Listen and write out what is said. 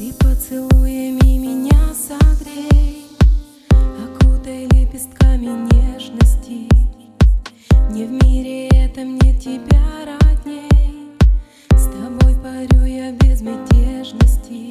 Ты поцелуями меня согрей, Окутай лепестками нежности. Не в мире этом мне тебя родней, С тобой парю я безмятежности.